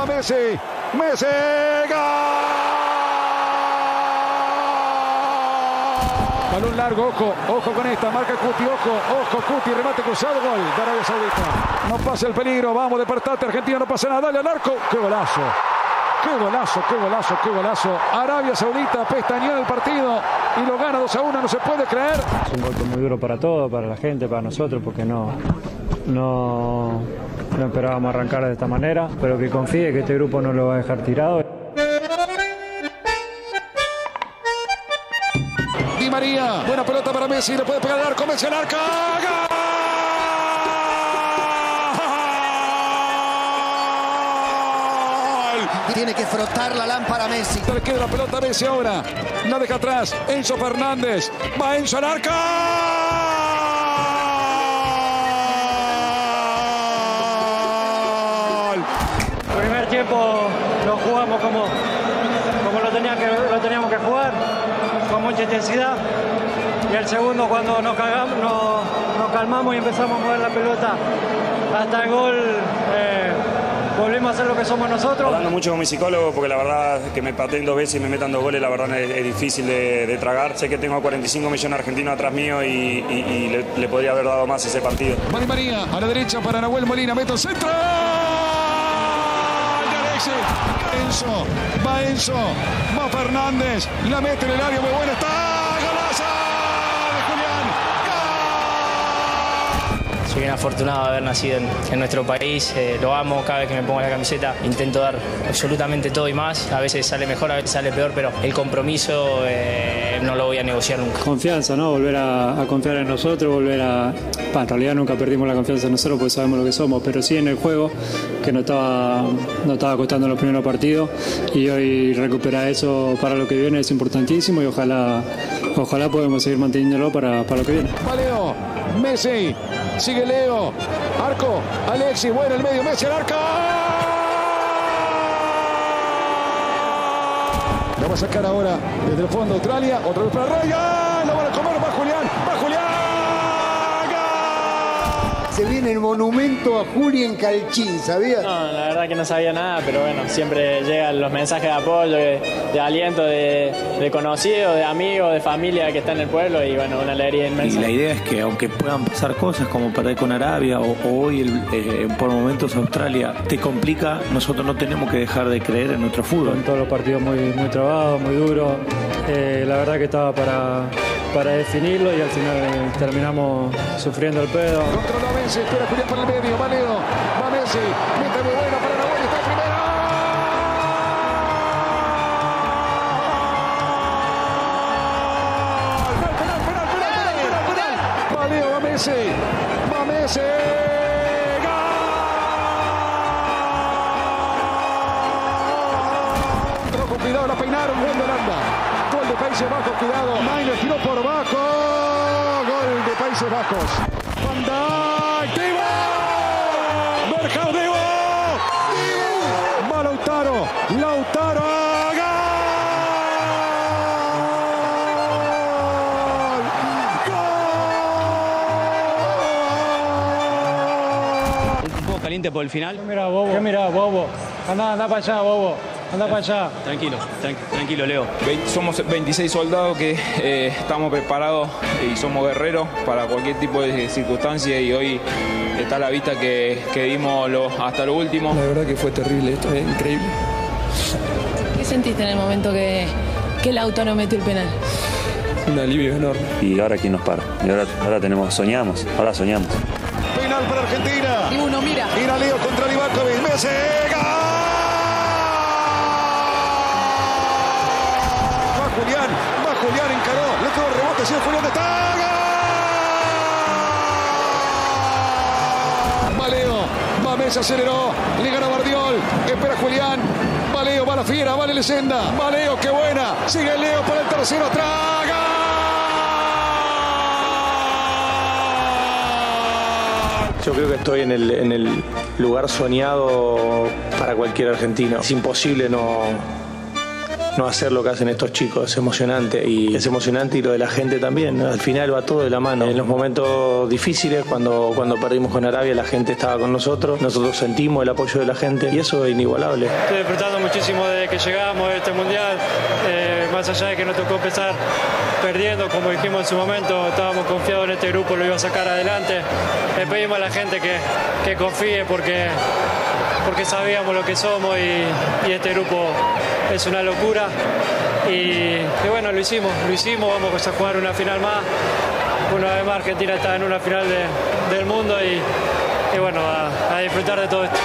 Va Messi. Messi. ¡Gol! Balón largo, ojo, ojo con esta, marca Cuti, ojo, ojo, Cuti, remate cruzado, gol de Arabia Saudita. No pasa el peligro, vamos, despertate, Argentina no pasa nada, dale al arco, qué golazo. Qué golazo, qué golazo, qué golazo. Arabia Saudita pestañeó el partido y lo gana 2 a 1, no se puede creer. Es un golpe muy duro para todos, para la gente, para nosotros, porque no, no, no esperábamos arrancar de esta manera, pero que confíe que este grupo no lo va a dejar tirado. Di María, buena pelota para Messi, le puede pegar al arco, Messi al arco. ¡Gol! Tiene que frotar la lámpara Messi. Le queda la pelota a Messi ahora. La deja atrás. Enzo Fernández. Va Enzo al arco. ¡Gol! El primer tiempo lo jugamos como, que, lo teníamos que jugar, con mucha intensidad. Y el segundo cuando nos, cagamos, nos, nos calmamos y empezamos a mover la pelota hasta el gol, eh, volvimos a hacer lo que somos nosotros. Hablando mucho con mi psicólogo porque la verdad que me pateen dos veces y me metan dos goles, la verdad es, es difícil de, de tragar. Sé que tengo a 45 millones argentinos atrás mío y, y- y le, le podría haber dado más ese partido. Mari María a la derecha para Nahuel Molina. Mete el centro. Enzo. Va Enzo. Va Fernández. La mete en el área. Muy buena. Está. Golazo de Julián. Soy bien afortunado de haber nacido en, en nuestro país, eh, lo amo cada vez que me pongo la camiseta, intento dar absolutamente todo y más, a veces sale mejor, a veces sale peor, pero el compromiso eh, no lo voy a negociar nunca. Confianza, ¿no? Volver a, a confiar en nosotros, volver a... Pa, en realidad nunca perdimos la confianza en nosotros porque sabemos lo que somos, pero sí en el juego, que nos estaba, nos estaba costando en los primeros partidos y hoy recuperar eso para lo que viene es importantísimo y ojalá, ojalá podamos seguir manteniéndolo para, para lo que viene. Va Leo. Messi. Sigue Leo. Arco. Alexis. Bueno, el medio. Messi al arco. Lo va a sacar ahora desde el fondo Australia. Otra vez para Raya. Lo van a comer. Va Julián. Va Julián. Viene el monumento a Julián Calchín, ¿sabías? No, la verdad que no sabía nada, pero bueno, siempre llegan los mensajes de apoyo, de, de aliento de, de conocidos, de amigos, de familia que está en el pueblo y bueno, una alegría Y inmensa. la idea es que aunque puedan pasar cosas como perder con Arabia o, o hoy el- eh, por momentos Australia te complica, nosotros no tenemos que dejar de creer en nuestro En fútbol. todos los partidos muy, muy trabados, muy duros. Eh, la verdad que estaba para, para definirlo y al final eh, terminamos sufriendo el pedo. Controló a Messi. Espera Julián por el medio. Va Leo. Va Messi. Mete muy buena para Nahuel. Está primero. Messi. Va Messi. ¡Gol! Cuidado, la peinaron. De Holanda. Países Bajos. Cuidado. Mainer tiró por abajo. Gol de Países Bajos. Van Dijk. Divo. Bergkamp. Divo. Va Lautaro. Lautaro. ¡Gol! un poco caliente por el final. Mira, bobo. ¿Qué mira, bobo? Anda, anda para allá, bobo. Anda para allá. Tranquilo, tranqui- tranquilo, Leo. Somos 26 soldados que eh, estamos preparados y somos guerreros para cualquier tipo de circunstancia y hoy está la vista que, que dimos lo- hasta lo último. La verdad que fue terrible esto, es increíble. ¿Qué sentiste en el momento que, que Lautaro metió el penal? Un alivio enorme. Y ahora quién nos para. Y ahora, ahora tenemos, soñamos, ahora soñamos. Penal para Argentina. Y uno, mira. Mira Leo contra Livakovic. Messi. ¡Gol! Va Julián. Va Julián. Encaró. Le Sigue Julián. Está. ¡Gol! Va Leo. Va Messi. Aceleró. Le gana Bardiol. Espera Julián. Va Leo. Va la fiera. Va Lesenda. Va Leo. Qué buena. Sigue Leo para el tercero. ¡Gol! Yo creo que estoy en el, en el lugar soñado para cualquier argentino. Es imposible no, no hacer lo que hacen estos chicos. Es emocionante y es emocionante y lo de la gente también. Al final va todo de la mano. En los momentos difíciles, cuando, cuando perdimos con Arabia, la gente estaba con nosotros. Nosotros sentimos el apoyo de la gente y eso es inigualable. Estoy disfrutando muchísimo desde que llegamos a este mundial. Eh, más allá de que nos tocó empezar perdiendo, como dijimos en su momento, estábamos confiados en este grupo, lo iba a sacar adelante. Le pedimos a la gente que, que confíe porque, porque sabíamos lo que somos y, este grupo es una locura. Y, y bueno, lo hicimos, lo hicimos, vamos a jugar una final más. Una vez más Argentina está en una final de- del mundo y, y bueno, a- a disfrutar de todo esto.